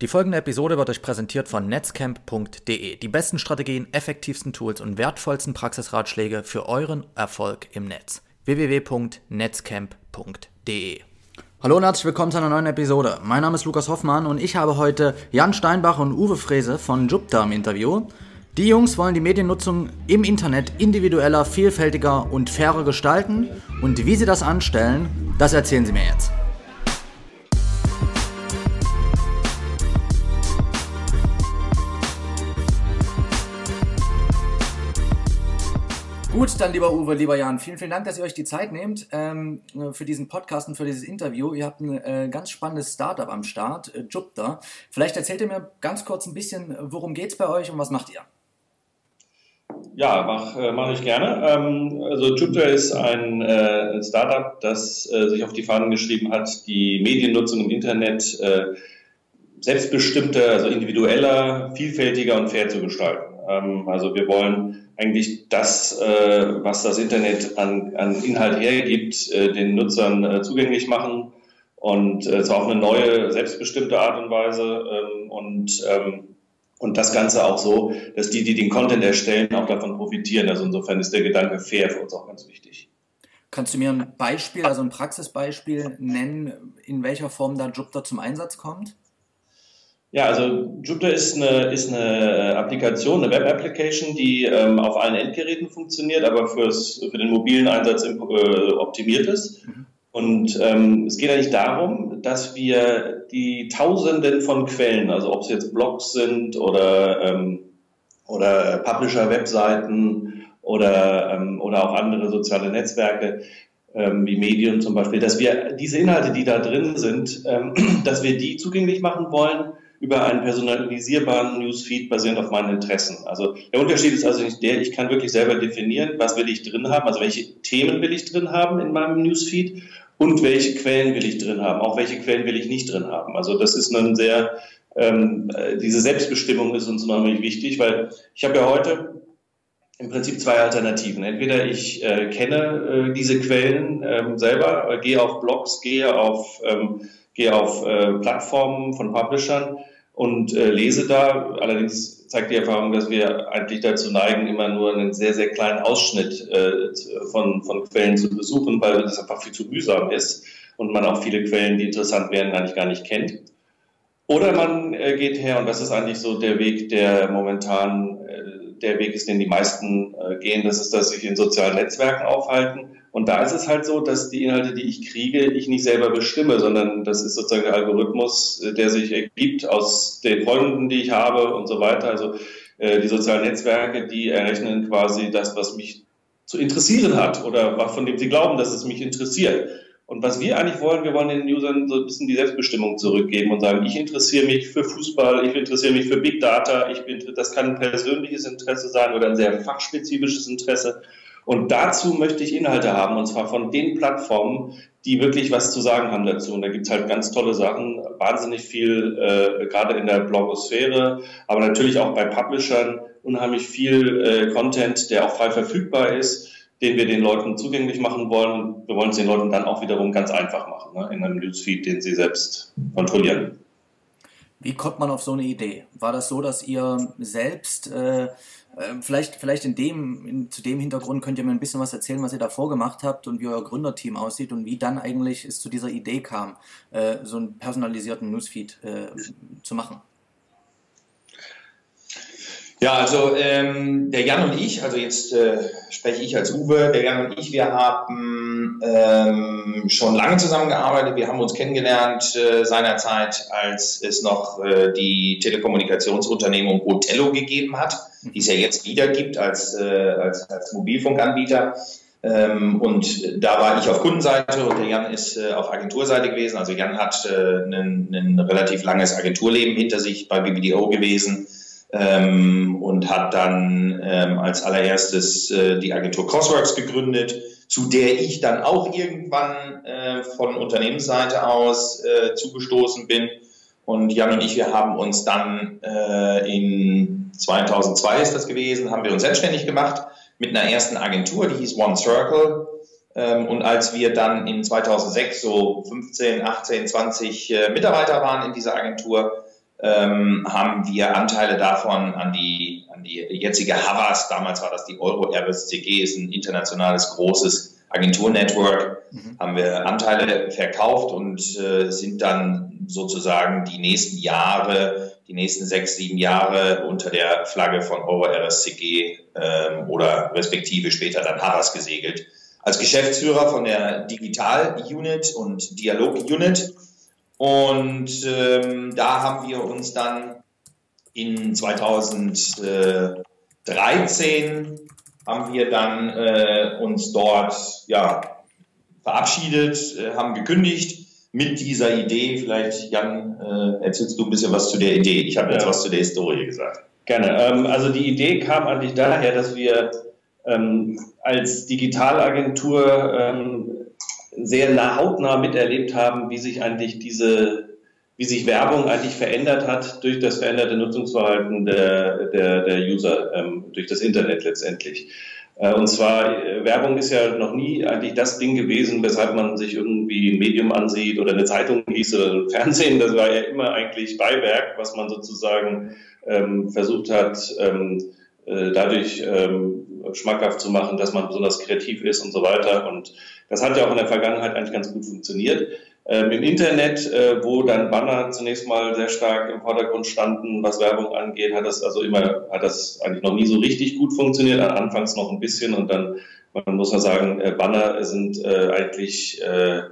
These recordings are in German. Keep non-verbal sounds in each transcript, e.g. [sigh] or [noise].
Die folgende Episode wird euch präsentiert von netzcamp.de. Die besten Strategien, effektivsten Tools und wertvollsten Praxisratschläge für euren Erfolg im Netz. www.netzcamp.de Hallo und herzlich willkommen zu einer neuen Episode. Mein Name ist Lukas Hoffmann und ich habe heute Jan Steinbach und Uwe Frese von Jupta im Interview. Die Jungs wollen die Mediennutzung im Internet individueller, vielfältiger und fairer gestalten und wie sie das anstellen, das erzählen sie mir jetzt. Gut, dann lieber Uwe, lieber Jan, vielen, vielen Dank, dass ihr euch die Zeit nehmt ähm, für diesen Podcast und für dieses Interview. Ihr habt ein äh, ganz spannendes Startup am Start, äh, Jupter. Vielleicht erzählt ihr mir ganz kurz ein bisschen, worum geht es bei euch und was macht ihr? Ja, mache mach ich gerne. Ähm, also Jupiter ist ein äh, Startup, das äh, sich auf die Fahnen geschrieben hat, die Mediennutzung im Internet äh, selbstbestimmter, also individueller, vielfältiger und fair zu gestalten. Ähm, also wir wollen eigentlich das, äh, was das Internet an, an Inhalt hergibt, äh, den Nutzern äh, zugänglich machen und äh, zwar auf eine neue, selbstbestimmte Art und Weise ähm, und ähm, und das Ganze auch so, dass die, die den Content erstellen, auch davon profitieren. Also insofern ist der Gedanke fair für uns auch ganz wichtig. Kannst du mir ein Beispiel, also ein Praxisbeispiel nennen, in welcher Form da Jupyter zum Einsatz kommt? Ja, also Jupyter ist eine, ist eine Applikation, eine Web-Application, die ähm, auf allen Endgeräten funktioniert, aber fürs, für den mobilen Einsatz äh, optimiert ist. Mhm. Und ähm, es geht eigentlich darum, dass wir die Tausenden von Quellen, also ob es jetzt Blogs sind oder, ähm, oder Publisher-Webseiten oder, ähm, oder auch andere soziale Netzwerke, ähm, wie Medium zum Beispiel, dass wir diese Inhalte, die da drin sind, ähm, [clears throat] dass wir die zugänglich machen wollen über einen personalisierbaren Newsfeed basierend auf meinen Interessen. Also der Unterschied ist also nicht der, ich kann wirklich selber definieren, was will ich drin haben, also welche Themen will ich drin haben in meinem Newsfeed und welche Quellen will ich drin haben, auch welche Quellen will ich nicht drin haben. Also das ist ein sehr, ähm, diese Selbstbestimmung ist uns unheimlich wichtig, weil ich habe ja heute im Prinzip zwei Alternativen. Entweder ich äh, kenne äh, diese Quellen ähm, selber, äh, gehe auf Blogs, gehe auf, ähm, gehe auf äh, Plattformen von Publishern und äh, lese da. Allerdings zeigt die Erfahrung, dass wir eigentlich dazu neigen, immer nur einen sehr, sehr kleinen Ausschnitt äh, von, von Quellen zu besuchen, weil das einfach viel zu mühsam ist und man auch viele Quellen, die interessant wären, eigentlich gar nicht kennt. Oder man äh, geht her, und das ist eigentlich so der Weg, der momentan äh, der Weg ist, den die meisten äh, gehen, das ist, dass sich in sozialen Netzwerken aufhalten und da ist es halt so, dass die Inhalte, die ich kriege, ich nicht selber bestimme, sondern das ist sozusagen der Algorithmus, äh, der sich ergibt aus den Freunden, die ich habe und so weiter. Also äh, die sozialen Netzwerke, die errechnen quasi das, was mich zu interessieren hat oder von dem sie glauben, dass es mich interessiert. Und was wir eigentlich wollen, wir wollen den Usern so ein bisschen die Selbstbestimmung zurückgeben und sagen, ich interessiere mich für Fußball, ich interessiere mich für Big Data, ich bin, das kann ein persönliches Interesse sein oder ein sehr fachspezifisches Interesse. Und dazu möchte ich Inhalte haben, und zwar von den Plattformen, die wirklich was zu sagen haben dazu. Und da gibt's halt ganz tolle Sachen, wahnsinnig viel, äh, gerade in der Blogosphäre, aber natürlich auch bei Publishern, unheimlich viel äh, Content, der auch frei verfügbar ist, den wir den Leuten zugänglich machen wollen. Wir wollen es den Leuten dann auch wiederum ganz einfach machen, ne, in einem Newsfeed, den sie selbst kontrollieren. Wie kommt man auf so eine Idee? War das so, dass ihr selbst äh, vielleicht, vielleicht in dem, in, zu dem Hintergrund könnt ihr mir ein bisschen was erzählen, was ihr davor gemacht habt und wie euer Gründerteam aussieht und wie dann eigentlich es zu dieser Idee kam, äh, so einen personalisierten Newsfeed äh, zu machen. Ja, also ähm, der Jan und ich, also jetzt äh, spreche ich als Uwe, der Jan und ich, wir haben ähm, schon lange zusammengearbeitet. Wir haben uns kennengelernt äh, seinerzeit, als es noch äh, die Telekommunikationsunternehmung Otello gegeben hat, die es ja jetzt wieder gibt als, äh, als, als Mobilfunkanbieter. Ähm, und da war ich auf Kundenseite und der Jan ist äh, auf Agenturseite gewesen. Also Jan hat äh, ein relativ langes Agenturleben hinter sich bei BBDO gewesen ähm, und hat dann ähm, als allererstes äh, die Agentur Crossworks gegründet, zu der ich dann auch irgendwann äh, von Unternehmensseite aus äh, zugestoßen bin. Und Jan und ich, wir haben uns dann äh, in 2002 ist das gewesen, haben wir uns selbstständig gemacht mit einer ersten Agentur, die hieß One Circle. Ähm, und als wir dann in 2006 so 15, 18, 20 äh, Mitarbeiter waren in dieser Agentur, ähm, haben wir Anteile davon an die, an die jetzige Havas, damals war das die Euro RSCG, ist ein internationales großes Agenturnetwork, mhm. haben wir Anteile verkauft und äh, sind dann sozusagen die nächsten Jahre, die nächsten sechs, sieben Jahre unter der Flagge von Euro RSCG ähm, oder respektive später dann Havas gesegelt. Als Geschäftsführer von der Digital Unit und Dialog Unit und ähm, da haben wir uns dann in 2013 haben wir dann äh, uns dort ja, verabschiedet, äh, haben gekündigt mit dieser Idee. Vielleicht, Jan, äh, erzählst du ein bisschen was zu der Idee. Ich habe jetzt ja. was zu der Historie gesagt. Gerne. Ähm, also die Idee kam eigentlich daher, dass wir ähm, als Digitalagentur ähm, sehr nah, hautnah miterlebt haben, wie sich eigentlich diese, wie sich Werbung eigentlich verändert hat durch das veränderte Nutzungsverhalten der, der, der User, ähm, durch das Internet letztendlich. Äh, und zwar, äh, Werbung ist ja noch nie eigentlich das Ding gewesen, weshalb man sich irgendwie ein Medium ansieht oder eine Zeitung liest oder ein Fernsehen. Das war ja immer eigentlich Beiwerk, was man sozusagen ähm, versucht hat, ähm, äh, dadurch ähm, schmackhaft zu machen, dass man besonders kreativ ist und so weiter. Und das hat ja auch in der Vergangenheit eigentlich ganz gut funktioniert. Ähm, Im Internet, äh, wo dann Banner zunächst mal sehr stark im Vordergrund standen, was Werbung angeht, hat das also immer, hat das eigentlich noch nie so richtig gut funktioniert. Anfangs noch ein bisschen und dann, man muss ja sagen, äh, Banner sind äh, eigentlich äh,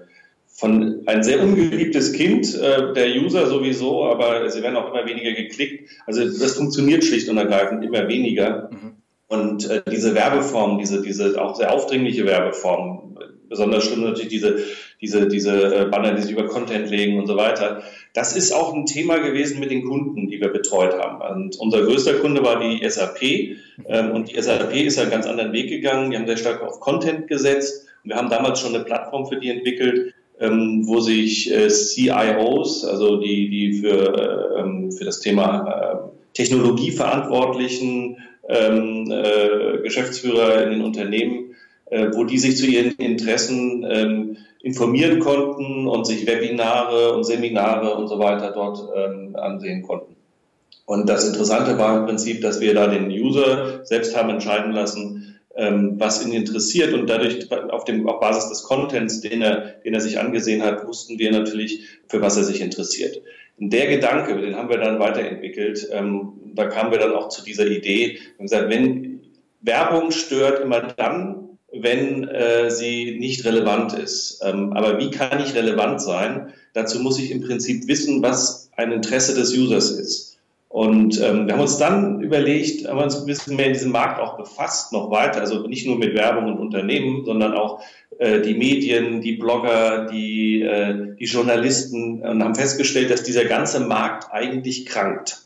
von ein sehr ungeliebtes Kind, äh, der User sowieso, aber sie werden auch immer weniger geklickt. Also das funktioniert schlicht und ergreifend immer weniger. Mhm. Und äh, diese Werbeform, diese, diese auch sehr aufdringliche Werbeform, besonders schlimm natürlich diese, diese, diese äh, Banner, die sich über Content legen und so weiter. Das ist auch ein Thema gewesen mit den Kunden, die wir betreut haben. Und unser größter Kunde war die SAP. Ähm, und die SAP ist einen ganz anderen Weg gegangen. Die haben sehr stark auf Content gesetzt. Und wir haben damals schon eine Plattform für die entwickelt, ähm, wo sich äh, CIOs, also die, die für, ähm, für das Thema Technologie verantwortlichen äh, Geschäftsführer in den Unternehmen, äh, wo die sich zu ihren Interessen informieren konnten und sich Webinare und Seminare und so weiter dort ähm, ansehen konnten. Und das Interessante war im Prinzip, dass wir da den User selbst haben entscheiden lassen, ähm, was ihn interessiert und dadurch auf, dem, auf Basis des Contents, den er, den er sich angesehen hat, wussten wir natürlich, für was er sich interessiert. Und der Gedanke, den haben wir dann weiterentwickelt. Ähm, da kamen wir dann auch zu dieser Idee und gesagt, wenn Werbung stört immer dann, wenn äh, sie nicht relevant ist. Ähm, aber wie kann ich relevant sein? Dazu muss ich im Prinzip wissen, was ein Interesse des Users ist. Und ähm, wir haben uns dann überlegt, haben uns ein bisschen mehr in diesem Markt auch befasst, noch weiter, also nicht nur mit Werbung und Unternehmen, sondern auch äh, die Medien, die Blogger, die, äh, die Journalisten und haben festgestellt, dass dieser ganze Markt eigentlich krankt.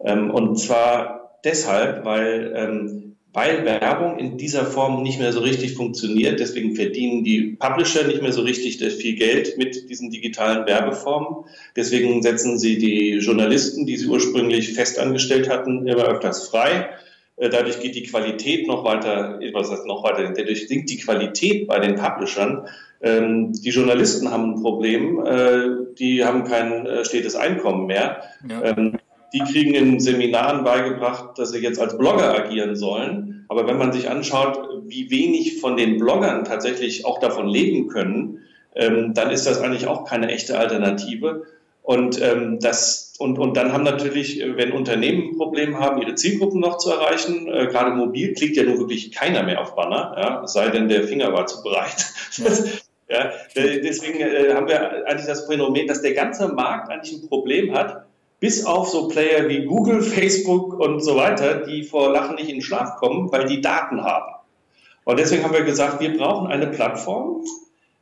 Ähm, und zwar deshalb, weil ähm, weil Werbung in dieser Form nicht mehr so richtig funktioniert. Deswegen verdienen die Publisher nicht mehr so richtig viel Geld mit diesen digitalen Werbeformen. Deswegen setzen sie die Journalisten, die sie ursprünglich festangestellt hatten, immer öfters frei. Äh, dadurch geht die Qualität noch weiter, was heißt noch weiter, dadurch sinkt die Qualität bei den Publishern. Ähm, die Journalisten haben ein Problem, äh, die haben kein äh, stetes Einkommen mehr. Ja. Die kriegen in Seminaren beigebracht, dass sie jetzt als Blogger agieren sollen. Aber wenn man sich anschaut, wie wenig von den Bloggern tatsächlich auch davon leben können, ähm, dann ist das eigentlich auch keine echte Alternative. Und, ähm, das, und, und dann haben natürlich, äh, wenn Unternehmen ein Problem haben, ihre Zielgruppen noch zu erreichen, äh, gerade mobil klickt ja nun wirklich keiner mehr auf Banner, ja, es sei denn, der Finger war zu breit. ja, [laughs] deswegen äh, haben wir eigentlich das Phänomen, dass der ganze Markt eigentlich ein Problem hat, bis auf so Player wie Google, Facebook und so weiter, die vor Lachen nicht in den Schlaf kommen, weil die Daten haben. Und deswegen haben wir gesagt, wir brauchen eine Plattform,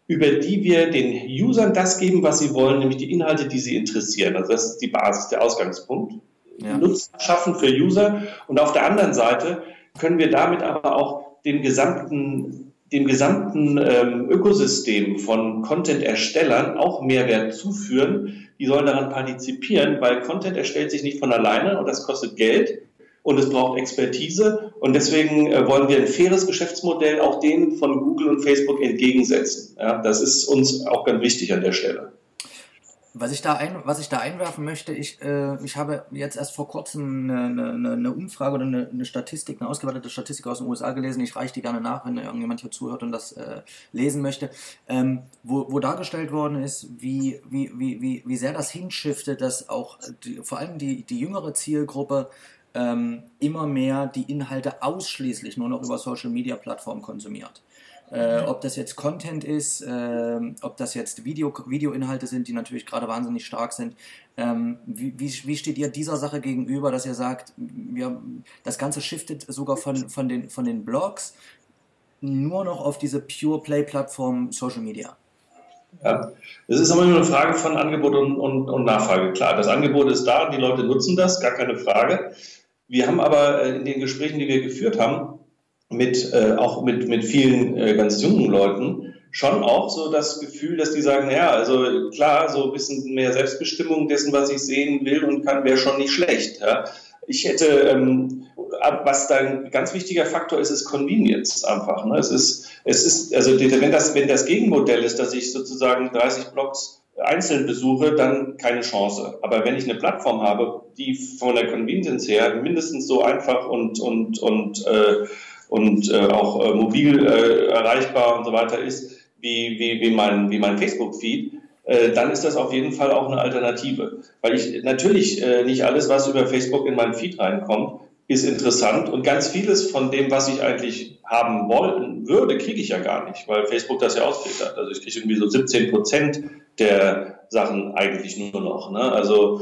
über die wir den Usern das geben, was sie wollen, nämlich die Inhalte, die sie interessieren. Also das ist die Basis, der Ausgangspunkt. Ja. Nutzen schaffen für User. Und auf der anderen Seite können wir damit aber auch den gesamten, dem gesamten ähm, Ökosystem von Content-Erstellern auch Mehrwert zuführen, die sollen daran partizipieren, weil Content erstellt sich nicht von alleine und das kostet Geld und es braucht Expertise und deswegen äh, wollen wir ein faires Geschäftsmodell auch denen von Google und Facebook entgegensetzen. Ja, das ist uns auch ganz wichtig an der Stelle. Was ich da, ein, was ich da einwerfen möchte, ich, äh, ich habe jetzt erst vor kurzem eine, eine, eine Umfrage oder eine, eine, Statistik, eine ausgewertete Statistik aus den USA gelesen. Ich reiche die gerne nach, wenn irgendjemand hier zuhört und das äh, lesen möchte, ähm, wo, wo dargestellt worden ist, wie, wie, wie, wie, wie sehr das hinschiftet, dass auch die, vor allem die, die jüngere Zielgruppe ähm, immer mehr die Inhalte ausschließlich nur noch über Social Media Plattformen konsumiert. Äh, ob das jetzt Content ist, äh, ob das jetzt Video, Videoinhalte sind, die natürlich gerade wahnsinnig stark sind. Ähm, wie, wie, wie, steht ihr dieser Sache gegenüber, dass ihr sagt, wir, das Ganze shiftet sogar von, von, den, von den Blogs nur noch auf diese Pure Play-Plattform Social Media? Ja, es ist immer eine Frage von Angebot und, und, und, Nachfrage. Klar, das Angebot ist da, die Leute nutzen das, gar keine Frage. Wir haben aber äh, in den Gesprächen, die wir geführt haben, mit, äh, auch mit, mit vielen äh, ganz jungen Leuten schon auch so das Gefühl, dass die sagen, ja, also klar, so ein bisschen mehr Selbstbestimmung dessen, was ich sehen will und kann, wäre schon nicht schlecht. Ja. Ich hätte, ähm, was da ein ganz wichtiger Faktor ist, ist Convenience einfach. Ne? Es ist, es ist, also wenn das, wenn das Gegenmodell ist, dass ich sozusagen 30 Blogs einzeln besuche, dann keine Chance. Aber wenn ich eine Plattform habe, die von der Convenience her mindestens so einfach und, und, und äh, und äh, auch äh, mobil äh, erreichbar und so weiter ist, wie, wie, wie mein, wie mein Facebook-Feed, äh, dann ist das auf jeden Fall auch eine Alternative. Weil ich natürlich äh, nicht alles, was über Facebook in meinen Feed reinkommt, ist interessant und ganz vieles von dem, was ich eigentlich haben wollen würde, kriege ich ja gar nicht, weil Facebook das ja ausfiltert. Also ich kriege irgendwie so 17 Prozent der Sachen eigentlich nur noch. Ne? Also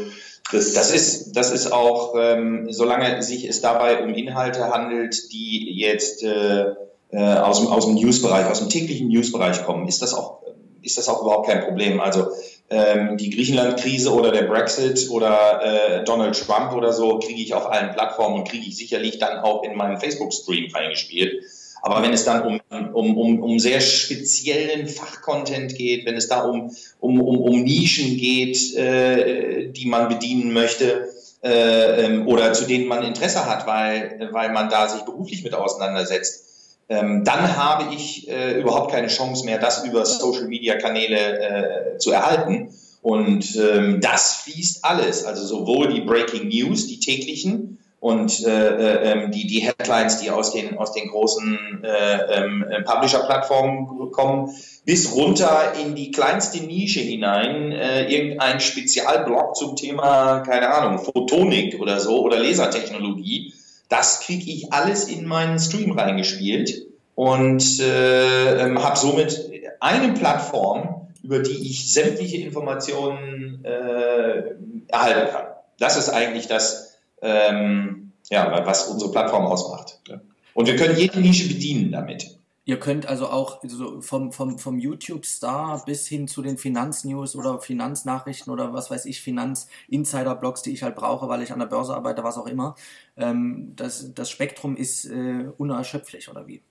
das, das, ist, das ist auch, ähm, solange sich es dabei um Inhalte handelt, die jetzt äh, äh, aus, dem, aus dem Newsbereich, aus dem täglichen Newsbereich kommen, ist das auch, ist das auch überhaupt kein Problem. Also ähm, die Griechenland-Krise oder der Brexit oder äh, Donald Trump oder so kriege ich auf allen Plattformen und kriege ich sicherlich dann auch in meinen Facebook-Stream reingespielt. Aber wenn es dann um, um, um, um sehr speziellen Fachcontent geht, wenn es da um, um, um, um Nischen geht, äh, die man bedienen möchte äh, ähm, oder zu denen man Interesse hat, weil, weil man da sich beruflich mit auseinandersetzt, ähm, dann habe ich äh, überhaupt keine Chance mehr, das über Social-Media-Kanäle äh, zu erhalten. Und ähm, das fließt alles, also sowohl die Breaking News, die täglichen, und äh, äh, ähm, die, die Headlines, die aus den, aus den großen äh, ähm, äh, Publisher-Plattformen kommen, bis runter in die kleinste Nische hinein, äh, irgendein Spezialblog zum Thema, keine Ahnung, Photonik oder so oder Lasertechnologie, das kriege ich alles in meinen Stream reingespielt und äh, ähm, habe somit eine Plattform, über die ich sämtliche Informationen erhalten kann. Das ist eigentlich das, ähm, ja, was unsere Plattform ausmacht. Und wir können jede Nische bedienen damit. Ihr könnt also auch so vom, vom, vom YouTube-Star bis hin zu den Finanznews oder Finanznachrichten oder was weiß ich, Finanz-Insider-Blogs, die ich halt brauche, weil ich an der Börse arbeite, was auch immer. Ähm, das, das Spektrum ist äh, unerschöpflich, oder wie?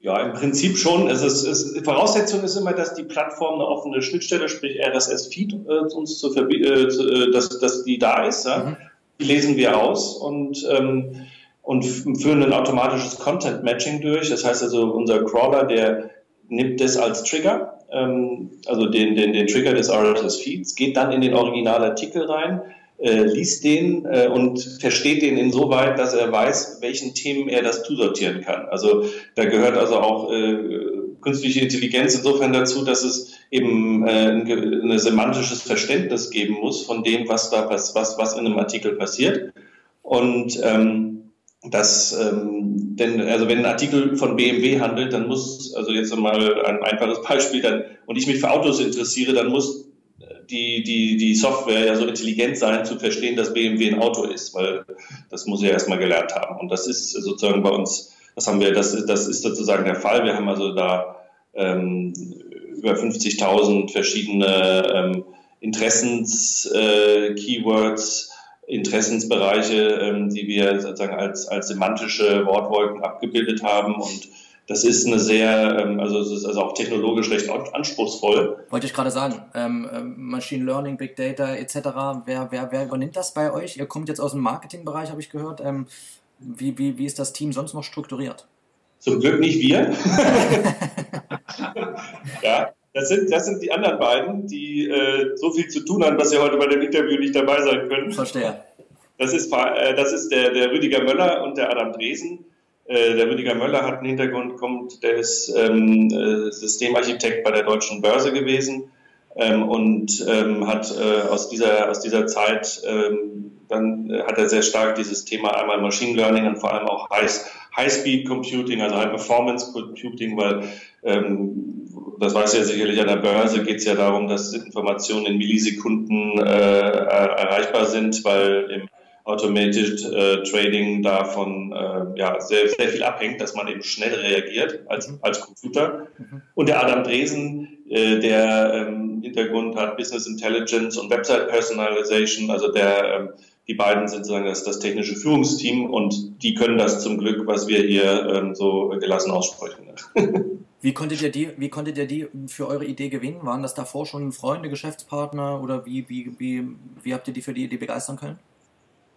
Ja, im Prinzip schon. Es ist, es, Voraussetzung ist immer, dass die Plattform eine offene Schnittstelle, sprich RSS-Feed, äh, uns zu, äh, äh, dass, dass die da ist. Ja? Mhm die lesen wir aus und, ähm, und führen ein automatisches Content Matching durch. Das heißt also, unser Crawler, der nimmt das als Trigger, ähm, also den, den, den Trigger des RSS-Feeds, geht dann in den Originalartikel rein, äh, liest den äh, und versteht den insoweit, dass er weiß, welchen Themen er das zusortieren kann. Also da gehört also auch äh, künstliche Intelligenz insofern dazu, dass es eben äh, ein, ein semantisches Verständnis geben muss von dem, was da was, was, was in einem Artikel passiert. Und ähm, das, ähm, denn, also wenn ein Artikel von BMW handelt, dann muss, also jetzt mal ein einfaches [laughs] Beispiel, dann, und ich mich für Autos interessiere, dann muss die, die, die Software ja so intelligent sein, zu verstehen, dass BMW ein Auto ist, weil das muss er erstmal gelernt haben. Und das ist sozusagen bei uns, das haben wir, das, das ist sozusagen der Fall. Wir haben also da ähm, über 50.000 verschiedene ähm, Interessens-Keywords, äh, Interessensbereiche, ähm, die wir sozusagen als, als semantische Wortwolken abgebildet haben und das ist eine sehr, ähm, also es ist also auch technologisch recht anspruchsvoll. Wollte ich gerade sagen, ähm, ähm, Machine Learning, Big Data etc. Wer, wer, wer übernimmt das bei euch? Ihr kommt jetzt aus dem Marketingbereich, habe ich gehört. Ähm, wie, wie, wie ist das Team sonst noch strukturiert? Zum Glück nicht wir. [laughs] ja, Das sind, das sind die anderen beiden, die äh, so viel zu tun haben, dass sie heute bei dem Interview nicht dabei sein können. Verstehe. Das ist, äh, das ist der, der Rüdiger Möller und der Adam Dresen. Äh, der Rüdiger Möller hat einen Hintergrund, kommt, der ist ähm, äh, Systemarchitekt bei der Deutschen Börse gewesen ähm, und ähm, hat äh, aus, dieser, aus dieser Zeit, ähm, dann äh, hat er sehr stark dieses Thema einmal Machine Learning und vor allem auch High-Speed Computing, also High Performance Computing, weil ähm, das weiß ja sicherlich an der Börse geht es ja darum, dass Informationen in Millisekunden äh, erreichbar sind, weil im Automated äh, Trading davon äh, ja, sehr, sehr viel abhängt, dass man eben schnell reagiert als, mhm. als Computer. Mhm. Und der Adam Dresen, äh, der ähm, Hintergrund hat Business Intelligence und Website Personalization, also der ähm, die beiden sind sozusagen das, das technische Führungsteam und die können das zum Glück, was wir hier ähm, so gelassen aussprechen. [laughs] Wie konntet ihr die, wie konntet ihr die für eure Idee gewinnen? Waren das davor schon Freunde, Geschäftspartner oder wie, wie, wie, wie habt ihr die für die Idee begeistern können?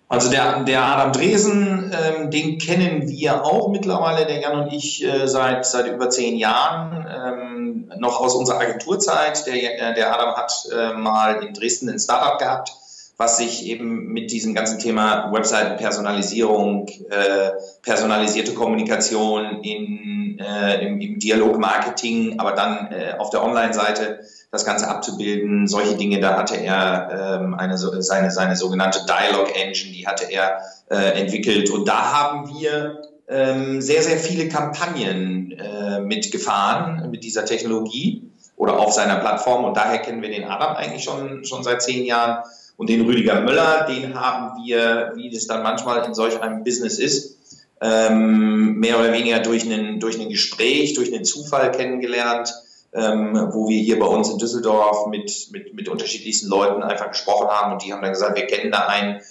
Also der, der Adam Dresen, ähm, den kennen wir auch mittlerweile, der Jan und ich, äh, seit, seit über zehn Jahren, ähm, noch aus unserer Agenturzeit. Der, äh, der Adam hat äh, mal in Dresden ein Startup gehabt, was sich eben mit diesem ganzen Thema Webseitenpersonalisierung, äh, personalisierte Kommunikation in, äh, im, im Dialogmarketing, aber dann äh, auf der Online-Seite das Ganze abzubilden. Solche Dinge, da hatte er ähm, eine, seine, seine sogenannte Dialog Engine, die hatte er äh, entwickelt. Und da haben wir ähm, sehr, sehr viele Kampagnen äh, mitgefahren mit dieser Technologie oder auf seiner Plattform. Und daher kennen wir den Adam eigentlich schon, schon seit zehn Jahren. Und den Rüdiger Möller, den haben wir, wie das dann manchmal in solch einem Business ist, ähm, mehr oder weniger durch ein durch ein Gespräch, durch einen Zufall kennengelernt, ähm, wo wir hier bei uns in Düsseldorf mit, mit, mit unterschiedlichsten Leuten einfach gesprochen haben und die haben dann gesagt, wir kennen da einen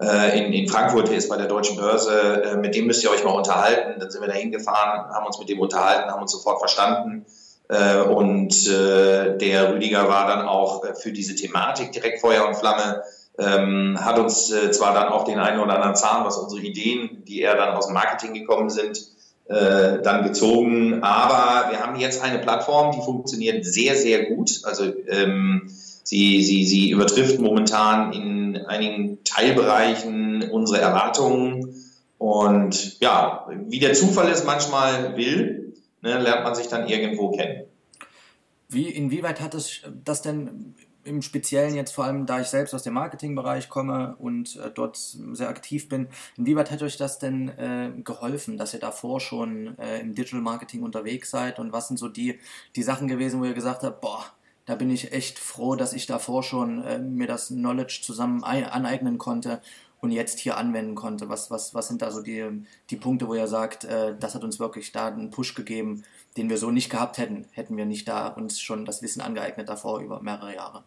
äh, in, in Frankfurt, der ist bei der Deutschen Börse, äh, mit dem müsst ihr euch mal unterhalten. Dann sind wir da hingefahren, haben uns mit dem unterhalten, haben uns sofort verstanden und äh, der Rüdiger war dann auch äh, für diese Thematik direkt Feuer und Flamme. Ähm, hat uns äh, zwar dann auch den einen oder anderen Zahn, was unsere Ideen, die eher dann aus dem Marketing gekommen sind, äh, dann gezogen. Aber wir haben jetzt eine Plattform, die funktioniert sehr, sehr gut. Also ähm, sie, sie, sie übertrifft momentan in einigen Teilbereichen unsere Erwartungen. Und ja, wie der Zufall es manchmal will, ne, lernt man sich dann irgendwo kennen. Wie, inwieweit hat es das denn im Speziellen jetzt vor allem, da ich selbst aus dem Marketingbereich komme und äh, dort sehr aktiv bin, inwieweit hat euch das denn äh, geholfen, dass ihr davor schon äh, im Digital Marketing unterwegs seid und was sind so die, die Sachen gewesen, wo ihr gesagt habt, boah, da bin ich echt froh, dass ich davor schon äh, mir das Knowledge zusammen aneignen konnte und jetzt hier anwenden konnte? Was, was, was sind da so die, die Punkte, wo ihr sagt, äh, das hat uns wirklich da einen Push gegeben, den wir so nicht gehabt hätten, hätten wir nicht da uns schon das Wissen angeeignet davor über mehrere Jahre?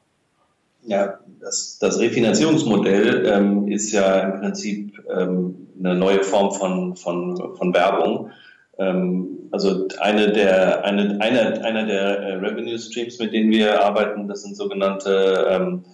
Ja, das, das Refinanzierungsmodell ähm, ist ja im Prinzip ähm, eine neue Form von, von, von Werbung. Ähm, also eine der, eine, eine, einer der äh, Revenue Streams, mit denen wir arbeiten, das sind sogenannte ähm,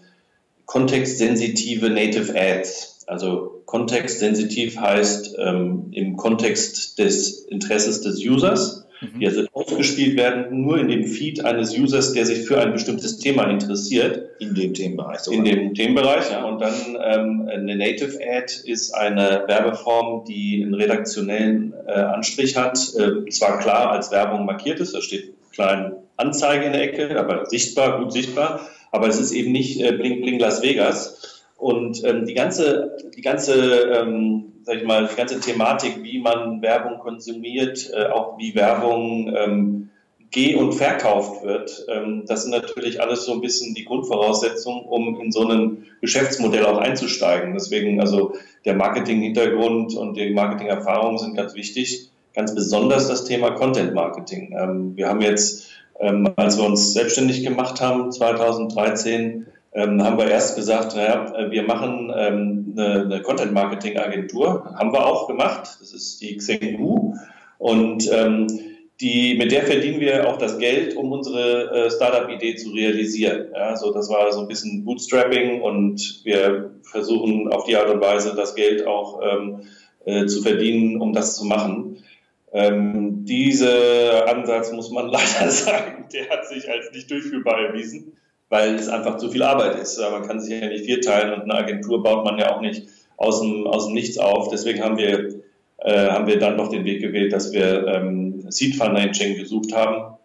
kontextsensitive Native Ads. Also kontextsensitiv heißt ähm, im Kontext des Interesses des Users, mhm. die also ausgespielt werden nur in dem Feed eines Users, der sich für ein bestimmtes Thema interessiert. In dem Themenbereich. Sogar. In dem Themenbereich, ja. Und dann ähm, eine Native Ad ist eine Werbeform, die einen redaktionellen äh, Anstrich hat, äh, zwar klar als Werbung markiert ist, da steht klein Anzeige in der Ecke, aber sichtbar, gut sichtbar, aber es ist eben nicht äh, Bling Bling Las Vegas, und ähm, die ganze, die ganze, ähm, sag ich mal, die ganze Thematik, wie man Werbung konsumiert, äh, auch wie Werbung ähm, geh- und verkauft wird, ähm, das sind natürlich alles so ein bisschen die Grundvoraussetzungen, um in so ein Geschäftsmodell auch einzusteigen. Deswegen, also der Marketing-Hintergrund und die Marketing-Erfahrungen sind ganz wichtig. Ganz besonders das Thema Content-Marketing. Ähm, wir haben jetzt, ähm, als wir uns selbstständig gemacht haben, 2013, ähm, haben wir erst gesagt, naja, äh, wir machen ähm, eine, eine Content-Marketing-Agentur. Haben wir auch gemacht. Das ist die Xengu. Und ähm, die, mit der verdienen wir auch das Geld, um unsere äh, Startup-Idee zu realisieren. Ja, so, das war so ein bisschen Bootstrapping und wir versuchen auf die Art und Weise das Geld auch ähm, äh, zu verdienen, um das zu machen. Ähm, dieser Ansatz, muss man [laughs] leider sagen, der hat sich als nicht durchführbar erwiesen, weil es einfach zu viel Arbeit ist. Man kann sich ja nicht vierteilen und eine Agentur baut man ja auch nicht aus dem, aus dem Nichts auf. Deswegen haben wir, äh, haben wir dann noch den Weg gewählt, dass wir ähm, Seed Financing gesucht haben.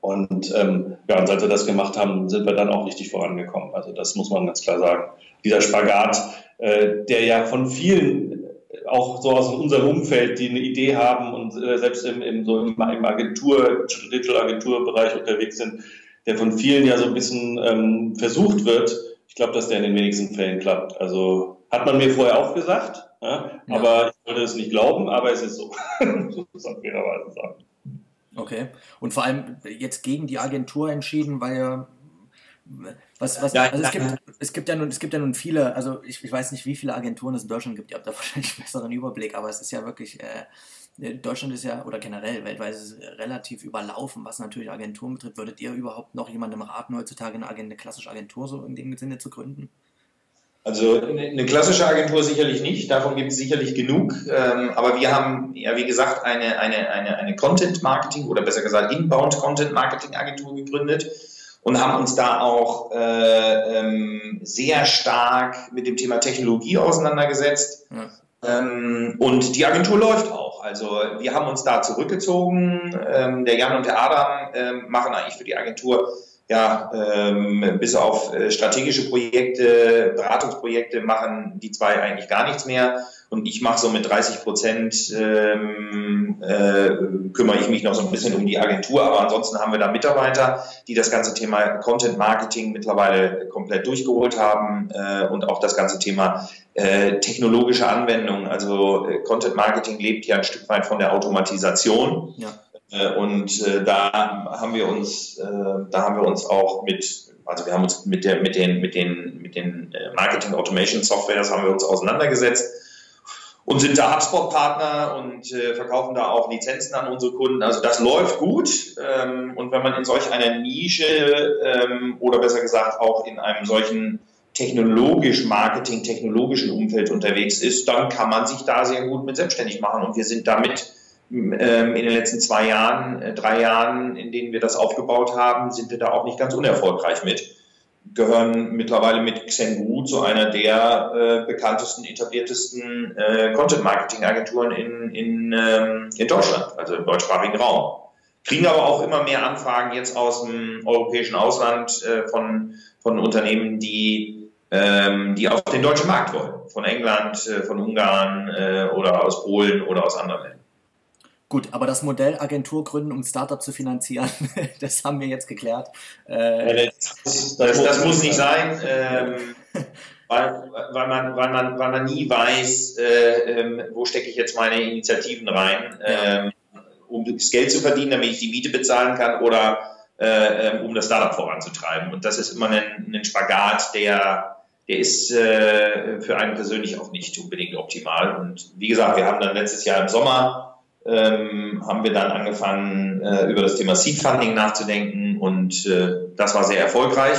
Und ähm, ja, und als wir das gemacht haben, sind wir dann auch richtig vorangekommen. Also das muss man ganz klar sagen. Dieser Spagat, äh, der ja von vielen auch so aus unserem Umfeld, die eine Idee haben und äh, selbst im, im, so im, im Agentur, Digital Agenturbereich unterwegs sind, der von vielen ja so ein bisschen ähm, versucht wird. Ich glaube, dass der in den wenigsten Fällen klappt. Also hat man mir vorher auch gesagt, ja, ja. aber ich wollte es nicht glauben, aber es ist so. [laughs] muss man fairerweise sagen. Okay. Und vor allem jetzt gegen die Agentur entschieden, weil ja was, was, also es, gibt, es, gibt ja nun, es gibt ja nun viele, also ich, ich weiß nicht, wie viele Agenturen es in Deutschland gibt, ihr habt da [laughs] wahrscheinlich einen besseren Überblick, aber es ist ja wirklich, äh, Deutschland ist ja, oder generell weltweit ist relativ überlaufen, was natürlich Agenturen betrifft. Würdet ihr überhaupt noch jemandem raten, heutzutage eine, eine klassische Agentur so in dem Sinne zu gründen? Also eine klassische Agentur sicherlich nicht, davon gibt es sicherlich genug. Ähm, aber wir haben ja, wie gesagt, eine, eine, eine, eine Content-Marketing oder besser gesagt Inbound-Content-Marketing-Agentur gegründet und haben uns da auch äh, ähm, sehr stark mit dem Thema Technologie auseinandergesetzt. Ja. Ähm, und die Agentur läuft auch. Also wir haben uns da zurückgezogen. Ähm, der Jan und der Adam ähm, machen eigentlich für die Agentur ja, ähm, bis auf äh, strategische Projekte, Beratungsprojekte machen die zwei eigentlich gar nichts mehr. Und ich mache so mit 30 Prozent, ähm, äh, kümmere ich mich noch so ein bisschen um die Agentur. Aber ansonsten haben wir da Mitarbeiter, die das ganze Thema Content Marketing mittlerweile komplett durchgeholt haben äh, und auch das ganze Thema äh, technologische Anwendung. Also äh, Content Marketing lebt ja ein Stück weit von der Automatisation. Ja. Äh, und äh, da haben wir uns, da haben wir uns auch mit, also wir haben uns mit der, mit den, mit den, mit den Marketing Automation Softwares haben wir uns auseinandergesetzt und sind da HubSpot-Partner und verkaufen da auch Lizenzen an unsere Kunden. Also das läuft gut. Ähm, und wenn man in solch einer Nische ähm, oder besser gesagt auch in einem solchen technologisch Marketing, technologischen Umfeld unterwegs ist, dann kann man sich da sehr gut mit selbstständig machen. Und wir sind damit ähm, in den letzten zwei Jahren, äh, drei Jahren, in denen wir das aufgebaut haben, sind wir da auch nicht ganz unerfolgreich mit. Gehören mittlerweile mit Xengu zu einer der äh, bekanntesten, etabliertesten äh, Content-Marketing-Agenturen in, in, ähm, in Deutschland, also im deutschsprachigen Raum. Kriegen aber auch immer mehr Anfragen jetzt aus dem europäischen Ausland äh, von, von Unternehmen, die ähm, die auf den deutschen Markt wollen. Von England, äh, von Ungarn äh, oder aus Polen oder aus anderen Ländern. Gut, aber das Modell Agentur gründen, um Startup zu finanzieren, [laughs] das haben wir jetzt geklärt. Äh, das, das, das, muss nicht sein, ähm, [laughs] weil, weil, man, weil, man, weil man nie weiß, äh, äh, wo stecke ich jetzt meine Initiativen rein, ähm, um das Geld zu verdienen, damit ich die Miete bezahlen kann oder äh, ähm, um das Startup voranzutreiben. Und das ist immer ein, ein Spagat, der der ist äh, für einen persönlich auch nicht unbedingt optimal. Und wie gesagt, wir haben dann letztes Jahr im Sommer ähm, haben wir dann angefangen, äh, über das Thema Seed Funding nachzudenken und äh, das war sehr erfolgreich.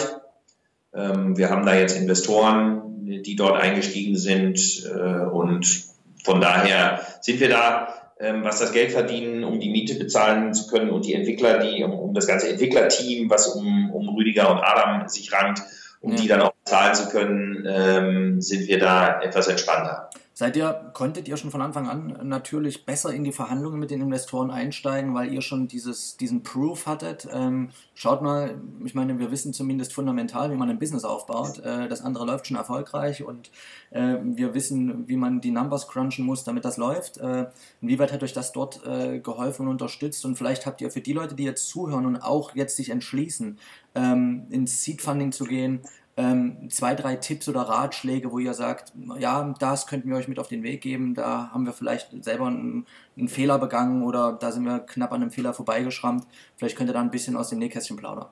Ähm, wir haben da jetzt Investoren, die dort eingestiegen sind äh, und von daher sind wir da, ähm, was das Geld verdienen, um die Miete bezahlen zu können und die Entwickler, die um, um das ganze Entwicklerteam, was um, um Rüdiger und Adam sich rankt, um ja. die dann auch bezahlen zu können, ähm, sind wir da etwas entspannter. Seid ihr, konntet ihr schon von Anfang an natürlich besser in die Verhandlungen mit den Investoren einsteigen, weil ihr schon dieses, diesen Proof hattet? Ähm, schaut mal, ich meine, wir wissen zumindest fundamental, wie man ein Business aufbaut. Äh, das andere läuft schon erfolgreich und äh, wir wissen, wie man die Numbers crunchen muss, damit das läuft. Äh, inwieweit hat euch das dort äh, geholfen und unterstützt? Und vielleicht habt ihr für die Leute, die jetzt zuhören und auch jetzt sich entschließen, ähm, ins Seed Funding zu gehen, ähm, zwei, drei Tipps oder Ratschläge, wo ihr sagt, ja, das könnten wir euch mit auf den Weg geben, da haben wir vielleicht selber einen, einen Fehler begangen oder da sind wir knapp an einem Fehler vorbeigeschrammt. Vielleicht könnt ihr da ein bisschen aus dem Nähkästchen plaudern.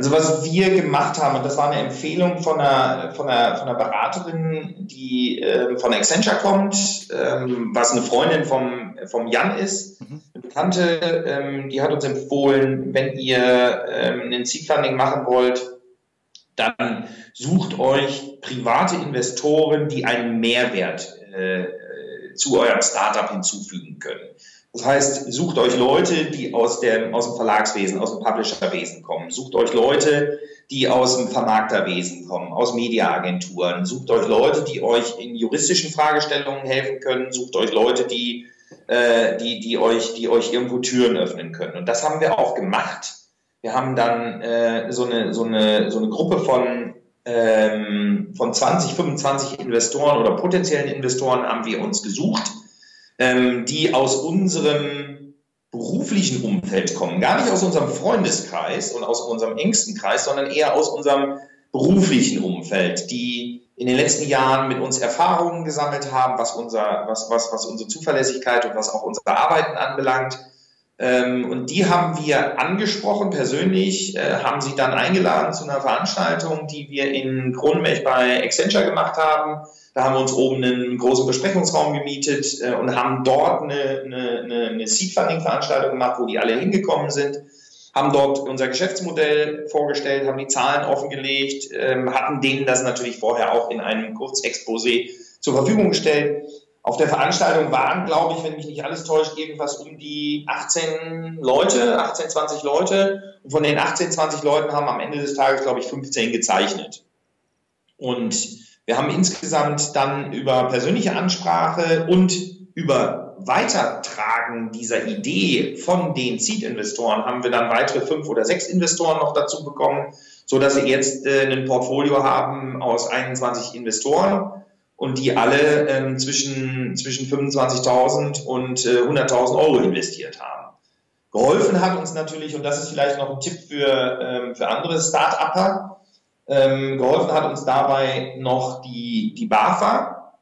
Also was wir gemacht haben, und das war eine Empfehlung von einer, von einer, von einer Beraterin, die äh, von Accenture kommt, ähm, was eine Freundin vom, vom Jan ist, mhm. eine Bekannte, ähm, die hat uns empfohlen, wenn ihr ähm, ein Seed Funding machen wollt, dann sucht euch private Investoren, die einen Mehrwert äh, zu eurem Startup hinzufügen können. Das heißt, sucht euch Leute, die aus dem, aus dem Verlagswesen, aus dem Publisherwesen kommen. Sucht euch Leute, die aus dem Vermarkterwesen kommen, aus Mediaagenturen. Sucht euch Leute, die euch in juristischen Fragestellungen helfen können. Sucht euch Leute, die, äh, die, die, euch, die euch irgendwo Türen öffnen können. Und das haben wir auch gemacht. Wir haben dann äh, so, eine, so, eine, so eine Gruppe von, ähm, von 20, 25 Investoren oder potenziellen Investoren haben wir uns gesucht ähm, die aus unserem beruflichen Umfeld kommen, gar nicht aus unserem Freundeskreis und aus unserem engsten Kreis, sondern eher aus unserem beruflichen Umfeld, die in den letzten Jahren mit uns Erfahrungen gesammelt haben, was, unser, was, was, was unsere Zuverlässigkeit und was auch unser Arbeiten anbelangt. Ähm, und die haben wir angesprochen persönlich, äh, haben sie dann eingeladen zu einer Veranstaltung, die wir in Kronenberg bei Accenture gemacht haben da haben wir uns oben einen großen Besprechungsraum gemietet äh, und haben dort eine, eine, eine Seed-Funding-Veranstaltung gemacht, wo die alle hingekommen sind, haben dort unser Geschäftsmodell vorgestellt, haben die Zahlen offengelegt, ähm, hatten denen das natürlich vorher auch in einem Kurzexposé zur Verfügung gestellt. Auf der Veranstaltung waren, glaube ich, wenn mich nicht alles täuscht, irgendwas um die 18 Leute, 18, 20 Leute. Und von den 18, 20 Leuten haben am Ende des Tages, glaube ich, 15 gezeichnet. Und wir haben insgesamt dann über persönliche Ansprache und über Weitertragen dieser Idee von den Seed-Investoren haben wir dann weitere fünf oder sechs Investoren noch dazu bekommen, so dass wir jetzt äh, ein Portfolio haben aus 21 Investoren und die alle ähm, zwischen, zwischen 25.000 und äh, 100.000 Euro investiert haben. Geholfen hat uns natürlich, und das ist vielleicht noch ein Tipp für, ähm, für andere Start-Upper, ähm, geholfen hat uns dabei noch die, die BAFA.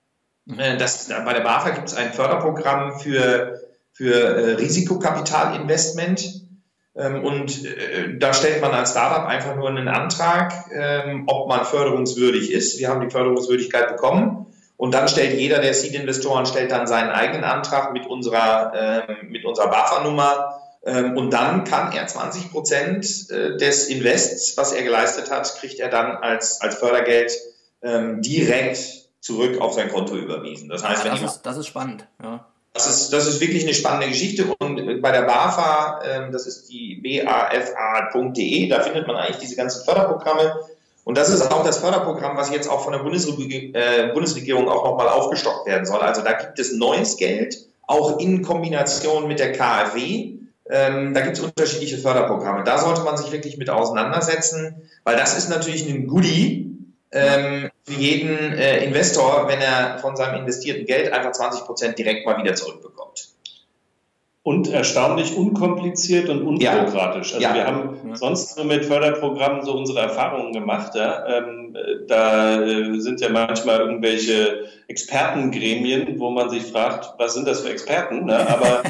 Äh, das, bei der BAFA gibt es ein Förderprogramm für, für äh, Risikokapitalinvestment. Ähm, und äh, da stellt man als Startup einfach nur einen Antrag, ähm, ob man förderungswürdig ist. Wir haben die Förderungswürdigkeit bekommen. Und dann stellt jeder der Seed-Investoren stellt dann seinen eigenen Antrag mit unserer, äh, mit unserer BAFA-Nummer ähm, und dann kann er 20 Prozent äh, des Invests, was er geleistet hat, kriegt er dann als, als Fördergeld ähm, direkt zurück auf sein Konto überwiesen. Das heißt, ja, das, ist, das ist spannend. Ja. Das ist, das ist wirklich eine spannende Geschichte. Und äh, bei der BAFA, ähm, das ist die bafa.de, da findet man eigentlich diese ganzen Förderprogramme. Und das ist auch das Förderprogramm, was jetzt auch von der Bundesregierung, äh, Bundesregierung auch nochmal aufgestockt werden soll. Also da gibt es neues Geld, auch in Kombination mit der KfW. Ähm, da gibt es unterschiedliche Förderprogramme. Da sollte man sich wirklich mit auseinandersetzen, weil das ist natürlich ein Goodie ähm, für jeden äh, Investor, wenn er von seinem investierten Geld einfach 20 Prozent direkt mal wieder zurückbekommt. Und erstaunlich unkompliziert und unbürokratisch. Also ja. wir haben sonst nur mit Förderprogrammen so unsere Erfahrungen gemacht. Ja? Ähm, da äh, sind ja manchmal irgendwelche Expertengremien, wo man sich fragt, was sind das für Experten? Ne? Aber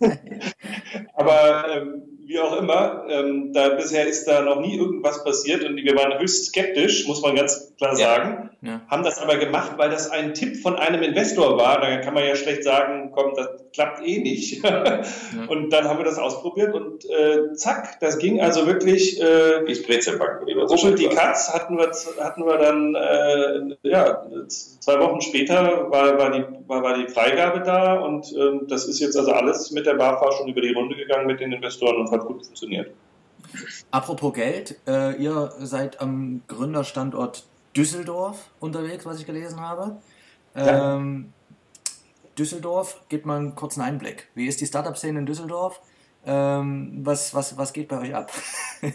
[laughs] Aber ähm, wie auch immer, ähm, da bisher ist da noch nie irgendwas passiert und wir waren höchst skeptisch, muss man ganz klar sagen. Ja. Haben das aber gemacht, weil das ein Tipp von einem Investor war. Da kann man ja schlecht sagen, komm, das klappt eh nicht. [laughs] ja. Und dann haben wir das ausprobiert und äh, zack, das ging also wirklich. Äh, Wie Brezelbacken. Ruschel die Katz hatten wir, hatten wir dann, äh, ja, zwei Wochen später war, war, die, war, war die Freigabe da und äh, das ist jetzt also alles mit der BAFA schon über die Runde gegangen mit den Investoren und hat gut funktioniert. Apropos Geld, äh, ihr seid am Gründerstandort Düsseldorf unterwegs, was ich gelesen habe. Ja. Ähm, Düsseldorf, gebt mal einen kurzen Einblick. Wie ist die Startup-Szene in Düsseldorf? Ähm, was, was, was geht bei euch ab? [laughs]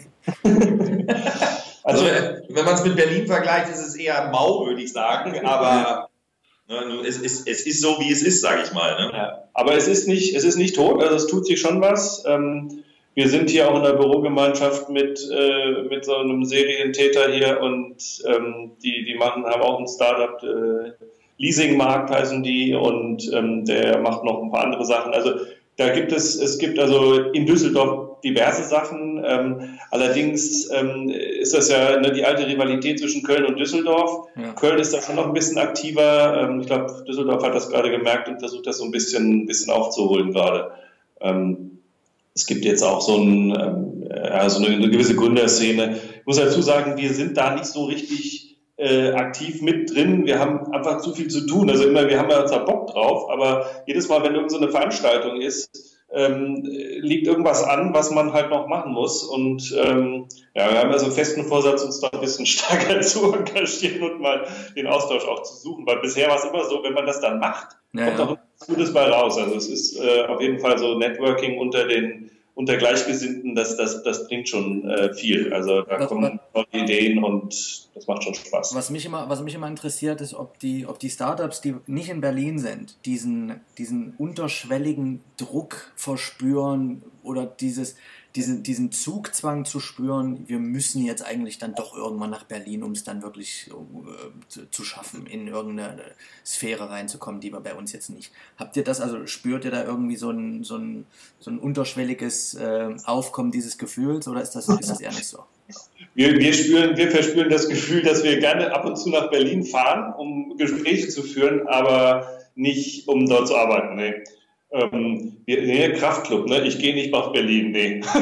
also, wenn man es mit Berlin vergleicht, ist es eher mau, würde ich sagen. Aber [laughs] ne, es, ist, es ist so, wie es ist, sage ich mal. Ne? Ja. Aber es ist, nicht, es ist nicht tot, also es tut sich schon was. Ähm, wir sind hier auch in der Bürogemeinschaft mit, äh, mit so einem Serientäter hier und ähm, die, die machen, haben auch ein Startup, äh, Leasingmarkt heißen die und ähm, der macht noch ein paar andere Sachen. Also da gibt es, es gibt also in Düsseldorf diverse Sachen. Ähm, allerdings ähm, ist das ja ne, die alte Rivalität zwischen Köln und Düsseldorf. Ja. Köln ist da schon noch ein bisschen aktiver. Ähm, ich glaube, Düsseldorf hat das gerade gemerkt und versucht das so ein bisschen, ein bisschen aufzuholen gerade. Ähm, es gibt jetzt auch so, ein, ja, so eine, eine, gewisse Gründerszene. Ich muss dazu sagen, wir sind da nicht so richtig äh, aktiv mit drin. Wir haben einfach zu viel zu tun. Also immer, wir haben ja zwar Bock drauf, aber jedes Mal, wenn irgendeine so Veranstaltung ist, ähm, liegt irgendwas an, was man halt noch machen muss. Und ähm, ja, wir haben ja so einen festen Vorsatz, uns da ein bisschen [laughs] stärker zu engagieren und mal den Austausch auch zu suchen. Weil bisher war es immer so, wenn man das dann macht, ja, kommt ja. auch was Gutes bei raus. Also es ist äh, auf jeden Fall so Networking unter den unter Gleichgesinnten, das, das, das bringt schon äh, viel. Also da was, kommen tolle Ideen und das macht schon Spaß. Was mich immer, was mich immer interessiert, ist, ob die, ob die Startups, die nicht in Berlin sind, diesen, diesen unterschwelligen Druck verspüren oder dieses, diesen, diesen Zugzwang zu spüren, wir müssen jetzt eigentlich dann doch irgendwann nach Berlin, um es dann wirklich äh, zu, schaffen, in irgendeine Sphäre reinzukommen, die wir bei uns jetzt nicht. Habt ihr das, also spürt ihr da irgendwie so ein, so ein, so ein unterschwelliges äh, Aufkommen dieses Gefühls oder ist das, ist das eher nicht so? Wir, wir, spüren, wir verspüren das Gefühl, dass wir gerne ab und zu nach Berlin fahren, um Gespräche zu führen, aber nicht um dort zu arbeiten. Nee. Ähm, nee, Kraftclub, ne? Ich gehe nicht nach Berlin, nee. [laughs]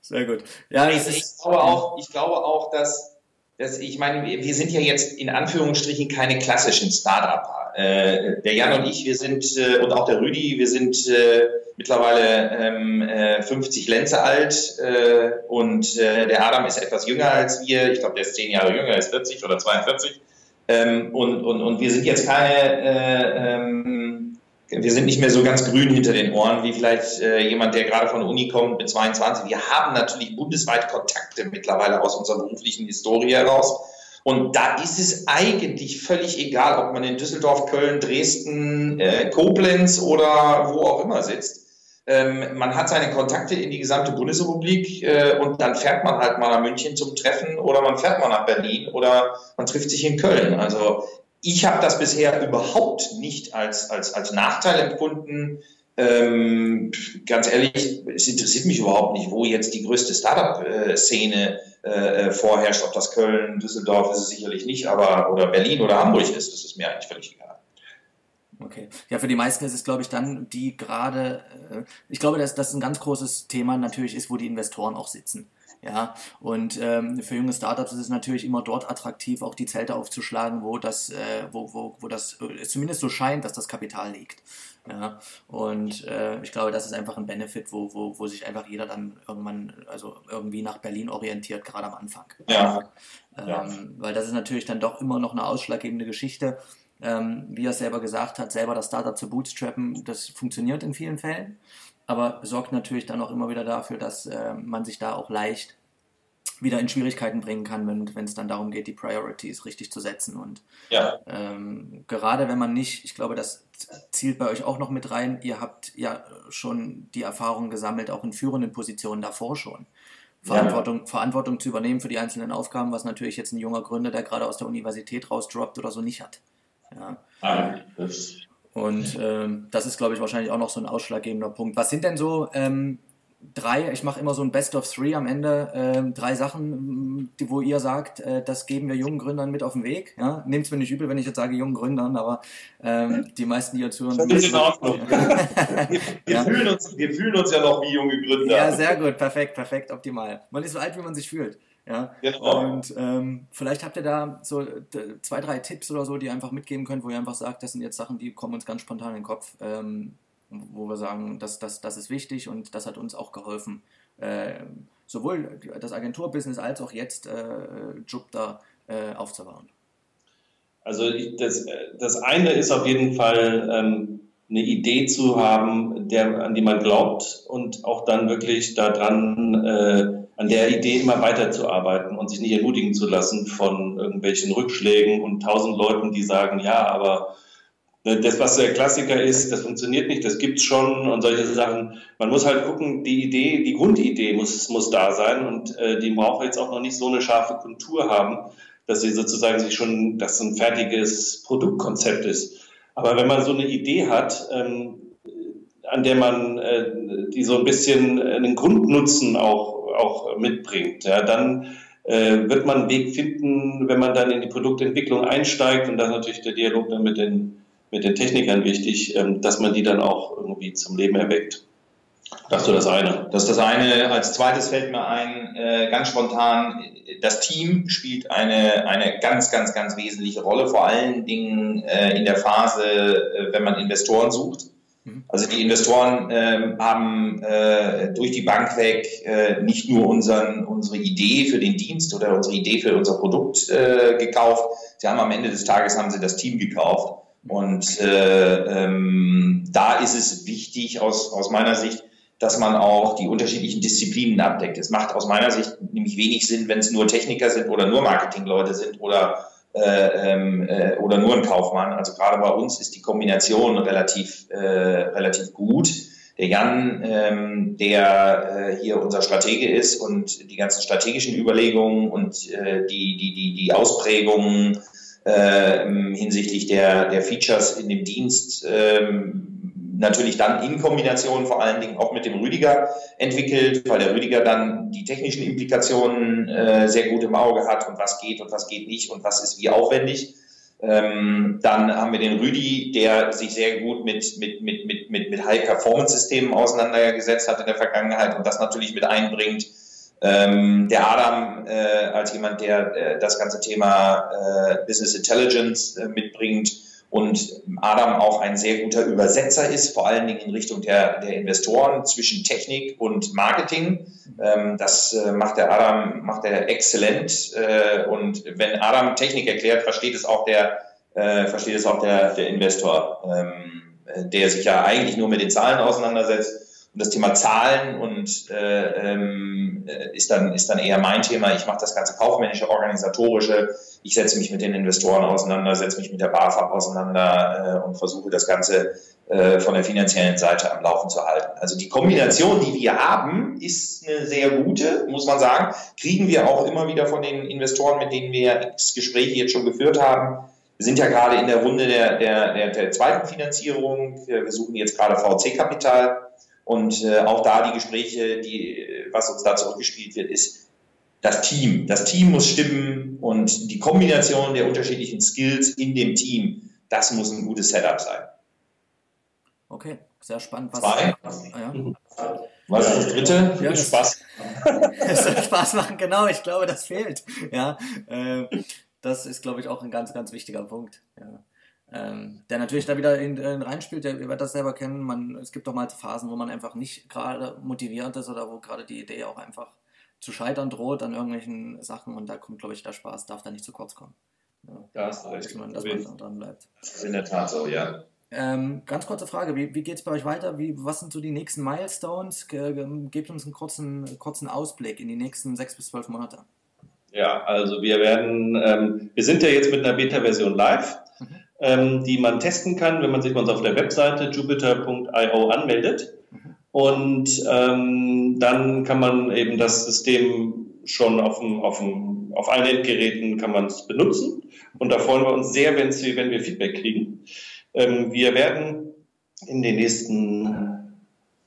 Sehr gut. Ja, ich, ich, glaube auch, ich glaube auch, dass, dass ich meine, wir sind ja jetzt in Anführungsstrichen keine klassischen Start-Upper. Äh, der Jan und ich, wir sind, äh, und auch der Rüdi, wir sind äh, mittlerweile ähm, 50 äh, Lenze alt äh, und äh, der Adam ist etwas jünger als wir. Ich glaube, der ist zehn Jahre jünger, er ist 40 oder 42. Ähm, und, und, und wir sind jetzt keine, äh, ähm, wir sind nicht mehr so ganz grün hinter den Ohren, wie vielleicht äh, jemand, der gerade von der Uni kommt mit 22. Wir haben natürlich bundesweit Kontakte mittlerweile aus unserer beruflichen Historie heraus. Und da ist es eigentlich völlig egal, ob man in Düsseldorf, Köln, Dresden, äh, Koblenz oder wo auch immer sitzt. Ähm, man hat seine Kontakte in die gesamte Bundesrepublik äh, und dann fährt man halt mal nach München zum Treffen oder man fährt mal nach Berlin oder man trifft sich in Köln. Also ich habe das bisher überhaupt nicht als, als, als Nachteil empfunden. Ähm, ganz ehrlich, es interessiert mich überhaupt nicht, wo jetzt die größte Startup-Szene äh, vorherrscht. Ob das Köln, Düsseldorf ist es sicherlich nicht, aber oder Berlin oder Hamburg ist, das ist mir eigentlich völlig egal. Okay. Ja, für die meisten ist es, glaube ich, dann, die gerade, äh, ich glaube, dass das ein ganz großes Thema natürlich ist, wo die Investoren auch sitzen. Ja, und ähm, für junge Startups ist es natürlich immer dort attraktiv, auch die Zelte aufzuschlagen, wo das, äh, wo, wo, wo das äh, zumindest so scheint, dass das Kapital liegt. Ja, und äh, ich glaube, das ist einfach ein Benefit, wo, wo, wo sich einfach jeder dann irgendwann, also irgendwie nach Berlin orientiert, gerade am Anfang. Ja. Ähm, ja. Weil das ist natürlich dann doch immer noch eine ausschlaggebende Geschichte ähm, wie er selber gesagt hat, selber das Startup zu bootstrappen, das funktioniert in vielen Fällen, aber sorgt natürlich dann auch immer wieder dafür, dass äh, man sich da auch leicht wieder in Schwierigkeiten bringen kann, wenn es dann darum geht, die Priorities richtig zu setzen. Und ja. ähm, gerade wenn man nicht, ich glaube, das zielt bei euch auch noch mit rein, ihr habt ja schon die Erfahrung gesammelt, auch in führenden Positionen davor schon. Verantwortung, ja. Verantwortung zu übernehmen für die einzelnen Aufgaben, was natürlich jetzt ein junger Gründer, der gerade aus der Universität rausdroppt oder so nicht hat. Ja. Ah, das und ähm, das ist, glaube ich, wahrscheinlich auch noch so ein ausschlaggebender Punkt. Was sind denn so ähm, drei, ich mache immer so ein Best of Three am Ende, äh, drei Sachen, die, wo ihr sagt, äh, das geben wir jungen Gründern mit auf den Weg. Ja? Nehmt es mir nicht übel, wenn ich jetzt sage jungen Gründern, aber ähm, die meisten, die hier zuhören... Das ist in Ordnung. [laughs] wir, wir, fühlen uns, wir fühlen uns ja noch wie junge Gründer. Ja, sehr gut, perfekt, perfekt, optimal. Man ist so alt, wie man sich fühlt. Ja, genau. Und ähm, vielleicht habt ihr da so zwei, drei Tipps oder so, die ihr einfach mitgeben könnt, wo ihr einfach sagt, das sind jetzt Sachen, die kommen uns ganz spontan in den Kopf, ähm, wo wir sagen, das, das, das ist wichtig und das hat uns auch geholfen, äh, sowohl das Agenturbusiness als auch jetzt äh, Jupiter äh, aufzubauen. Also das, das eine ist auf jeden Fall ähm, eine Idee zu haben, der, an die man glaubt und auch dann wirklich daran äh, an der Idee immer weiterzuarbeiten und sich nicht ermutigen zu lassen von irgendwelchen Rückschlägen und tausend Leuten, die sagen, ja, aber ne, das, was der Klassiker ist, das funktioniert nicht, das gibt's schon und solche Sachen. Man muss halt gucken, die Idee, die Grundidee muss, muss da sein und äh, die braucht jetzt auch noch nicht so eine scharfe Kontur haben, dass sie sozusagen sich schon, dass ein fertiges Produktkonzept ist. Aber wenn man so eine Idee hat, ähm, an der man äh, die so ein bisschen einen Grundnutzen auch auch mitbringt. Ja, dann äh, wird man einen Weg finden, wenn man dann in die Produktentwicklung einsteigt und dann natürlich der Dialog dann mit den, mit den Technikern wichtig, ähm, dass man die dann auch irgendwie zum Leben erweckt. Das ist das eine. Das ist das eine. Als zweites fällt mir ein, äh, ganz spontan, das Team spielt eine, eine ganz, ganz, ganz wesentliche Rolle, vor allen Dingen äh, in der Phase, äh, wenn man Investoren sucht. Mhm. Also die Investoren äh, haben äh, durch die Bank weg äh, nicht nur unseren, unsere Idee für den Dienst oder unsere Idee für unser Produkt äh, gekauft, sie haben am Ende des Tages haben sie das Team gekauft. Und äh, ähm, da ist es wichtig aus, aus meiner Sicht, dass man auch die unterschiedlichen Disziplinen abdeckt. Es macht aus meiner Sicht nämlich wenig Sinn, wenn es nur Techniker sind oder nur Marketingleute sind oder, äh, ähm, äh, oder nur ein Kaufmann. Also gerade bei uns ist die Kombination relativ, äh, relativ gut. Der Jan, ähm, der äh, hier unser Stratege ist und die ganzen strategischen Überlegungen und äh, die, die, die, die Ausprägungen äh, hinsichtlich der, der Features in dem Dienst ähm, natürlich dann in Kombination vor allen Dingen auch mit dem Rüdiger entwickelt, weil der Rüdiger dann die technischen Implikationen äh, sehr gut im Auge hat und was geht und was geht nicht und was ist wie aufwendig. Ähm, dann haben wir den Rüdi, der sich sehr gut mit, mit, mit, mit, mit, mit High-Performance-Systemen auseinandergesetzt hat in der Vergangenheit und das natürlich mit einbringt. Ähm, der Adam äh, als jemand, der äh, das ganze Thema äh, Business Intelligence äh, mitbringt und Adam auch ein sehr guter Übersetzer ist, vor allen Dingen in Richtung der, der Investoren zwischen Technik und Marketing. Ähm, das äh, macht der Adam, macht er exzellent. Äh, und wenn Adam Technik erklärt, versteht es auch der, äh, versteht es auch der, der Investor, ähm, der sich ja eigentlich nur mit den Zahlen auseinandersetzt. Und das Thema Zahlen und äh, ähm, ist dann ist dann eher mein Thema. Ich mache das ganze kaufmännische, organisatorische ich setze mich mit den Investoren auseinander, setze mich mit der BAFAB auseinander äh, und versuche das Ganze äh, von der finanziellen Seite am Laufen zu halten. Also die Kombination, die wir haben, ist eine sehr gute, muss man sagen. Kriegen wir auch immer wieder von den Investoren, mit denen wir Gespräche jetzt schon geführt haben. Wir sind ja gerade in der Runde der, der, der, der zweiten Finanzierung. Wir suchen jetzt gerade VC-Kapital. Und äh, auch da die Gespräche, die, was uns da zurückgespielt wird, ist, das Team. Das Team muss stimmen und die Kombination der unterschiedlichen Skills in dem Team, das muss ein gutes Setup sein. Okay, sehr spannend. Was Zwei. Ja. Was ist das dritte? Ja, das Spaß. [laughs] Es soll Spaß machen, genau. Ich glaube, das fehlt. Ja, äh, das ist, glaube ich, auch ein ganz, ganz wichtiger Punkt. Ja. Ähm, der natürlich da wieder in, in reinspielt, der, ihr werdet das selber kennen. Man, es gibt doch mal Phasen, wo man einfach nicht gerade motiviert ist oder wo gerade die Idee auch einfach zu scheitern droht an irgendwelchen Sachen und da kommt, glaube ich, der Spaß, darf da nicht zu kurz kommen. Ja, da hast du recht. Dass man, dass man dran bleibt. Das ist in der Tat so, ja. Ähm, ganz kurze Frage, wie, wie geht es bei euch weiter? Wie, was sind so die nächsten Milestones? Gebt uns einen kurzen, kurzen Ausblick in die nächsten sechs bis zwölf Monate. Ja, also wir werden, ähm, wir sind ja jetzt mit einer Beta-Version live. Ähm, die man testen kann, wenn man sich uns auf der Webseite jupiter.io anmeldet. Und ähm, dann kann man eben das System schon auf, dem, auf, dem, auf allen Endgeräten kann man es benutzen. Und da freuen wir uns sehr, wenn, wir Feedback kriegen. Ähm, wir werden in den nächsten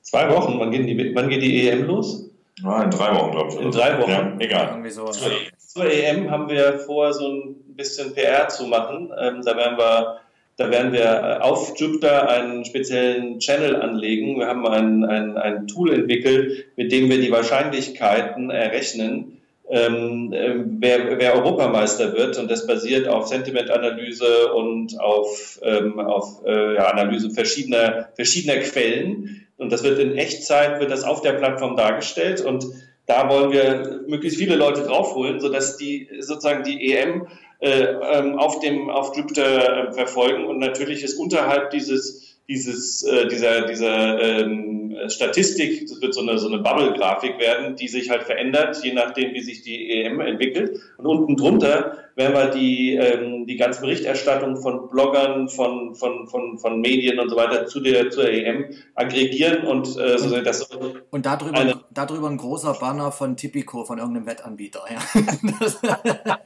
zwei Wochen, wann, die, wann geht die EM los? Ah, in drei Wochen, glaube ich. In drei Wochen. Ja, egal. So. Zur, zur, EM haben wir vor, so ein bisschen PR zu machen. Ähm, da werden wir da werden wir äh, auf Jupyter einen speziellen Channel anlegen. Wir haben ein, ein, ein Tool entwickelt, mit dem wir die Wahrscheinlichkeiten errechnen, ähm, äh, wer, wer Europameister wird. Und das basiert auf Sentimentanalyse und auf, ähm, auf äh, ja, Analyse verschiedener, verschiedener Quellen. Und das wird in Echtzeit, wird das auf der Plattform dargestellt. Und da wollen wir möglichst viele Leute draufholen, sodass die sozusagen die EM äh, ähm, auf dem auf Jupiter äh, verfolgen und natürlich ist unterhalb dieses dieses äh, dieser dieser ähm, Statistik das wird so eine so eine Bubble-Grafik werden, die sich halt verändert je nachdem wie sich die EM entwickelt. Und unten drunter werden wir die ähm, die ganze Berichterstattung von Bloggern von von von von Medien und so weiter zu der zur EM aggregieren und äh, so das so und darüber eine, darüber ein großer Banner von Tipico von irgendeinem Wettanbieter ja [laughs]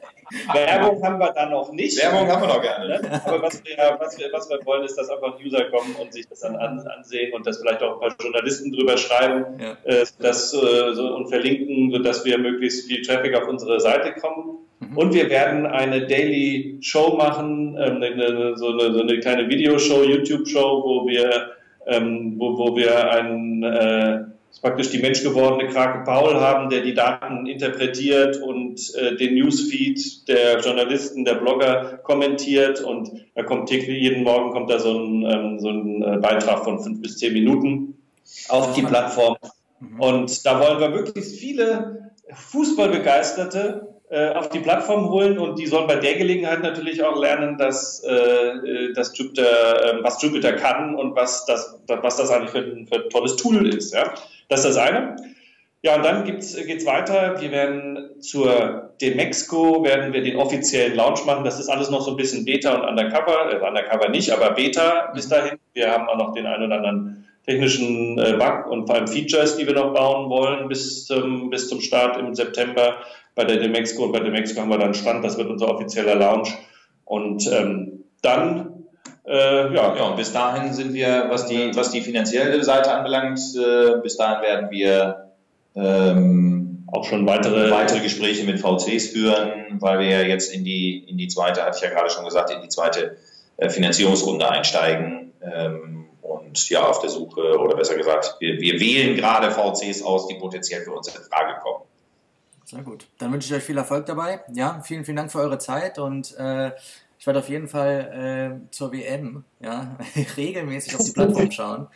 Werbung haben wir da noch nicht. Werbung haben wir noch gerne. Ne? Aber was wir, was, wir, was wir wollen, ist, dass einfach User kommen und sich das dann an, ansehen und das vielleicht auch ein paar Journalisten drüber schreiben ja. äh, das, äh, so, und verlinken, sodass wir möglichst viel Traffic auf unsere Seite kommen. Mhm. Und wir werden eine Daily Show machen, ähm, eine, so, eine, so eine kleine Videoshow, YouTube-Show, wo wir, ähm, wo, wo wir einen äh, praktisch die menschgewordene Krake Paul haben, der die Daten interpretiert und äh, den Newsfeed der Journalisten, der Blogger kommentiert und da kommt täglich, jeden Morgen kommt da so ein, ähm, so ein äh, Beitrag von fünf bis zehn Minuten auf die Plattform. Mhm. Und da wollen wir möglichst viele Fußballbegeisterte äh, auf die Plattform holen und die sollen bei der Gelegenheit natürlich auch lernen, dass, äh, dass Jupyter, äh, was Jupyter kann und was das, was das eigentlich für ein, für ein tolles Tool ist. Ja? Das ist das eine. Ja, und dann geht es weiter. Wir werden zur Demexco, werden wir den offiziellen Launch machen. Das ist alles noch so ein bisschen Beta und Undercover. Äh, Undercover nicht, aber Beta bis dahin. Wir haben auch noch den einen oder anderen technischen äh, Bug und vor allem Features, die wir noch bauen wollen bis, ähm, bis zum Start im September bei der Demexco. Und bei Demexco haben wir dann Stand. Das wird unser offizieller Launch. Und ähm, dann äh, ja. ja, und bis dahin sind wir, was die, was die finanzielle Seite anbelangt, äh, bis dahin werden wir ähm, auch schon weitere, weitere Gespräche mit VCs führen, weil wir ja jetzt in die, in die zweite, hatte ich ja gerade schon gesagt, in die zweite äh, Finanzierungsrunde einsteigen. Ähm, und ja, auf der Suche, oder besser gesagt, wir, wir wählen gerade VCs aus, die potenziell für uns in Frage kommen. Sehr gut. Dann wünsche ich euch viel Erfolg dabei. Ja, vielen, vielen Dank für eure Zeit und äh, ich werde auf jeden Fall äh, zur WM ja, [laughs] regelmäßig auf die [laughs] Plattform schauen.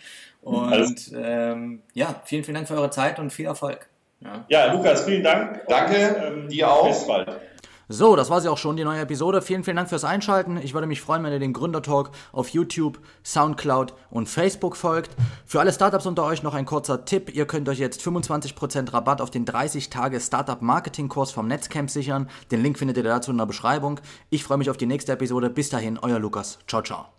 Und ähm, ja, vielen, vielen Dank für eure Zeit und viel Erfolg. Ja, ja Lukas, vielen Dank. Danke, und, ähm, dir auch. Bis bald. So, das war sie auch schon, die neue Episode. Vielen, vielen Dank fürs Einschalten. Ich würde mich freuen, wenn ihr den Gründertalk auf YouTube, Soundcloud und Facebook folgt. Für alle Startups unter euch noch ein kurzer Tipp. Ihr könnt euch jetzt 25% Rabatt auf den 30 Tage Startup Marketing Kurs vom Netzcamp sichern. Den Link findet ihr dazu in der Beschreibung. Ich freue mich auf die nächste Episode. Bis dahin, euer Lukas. Ciao, ciao.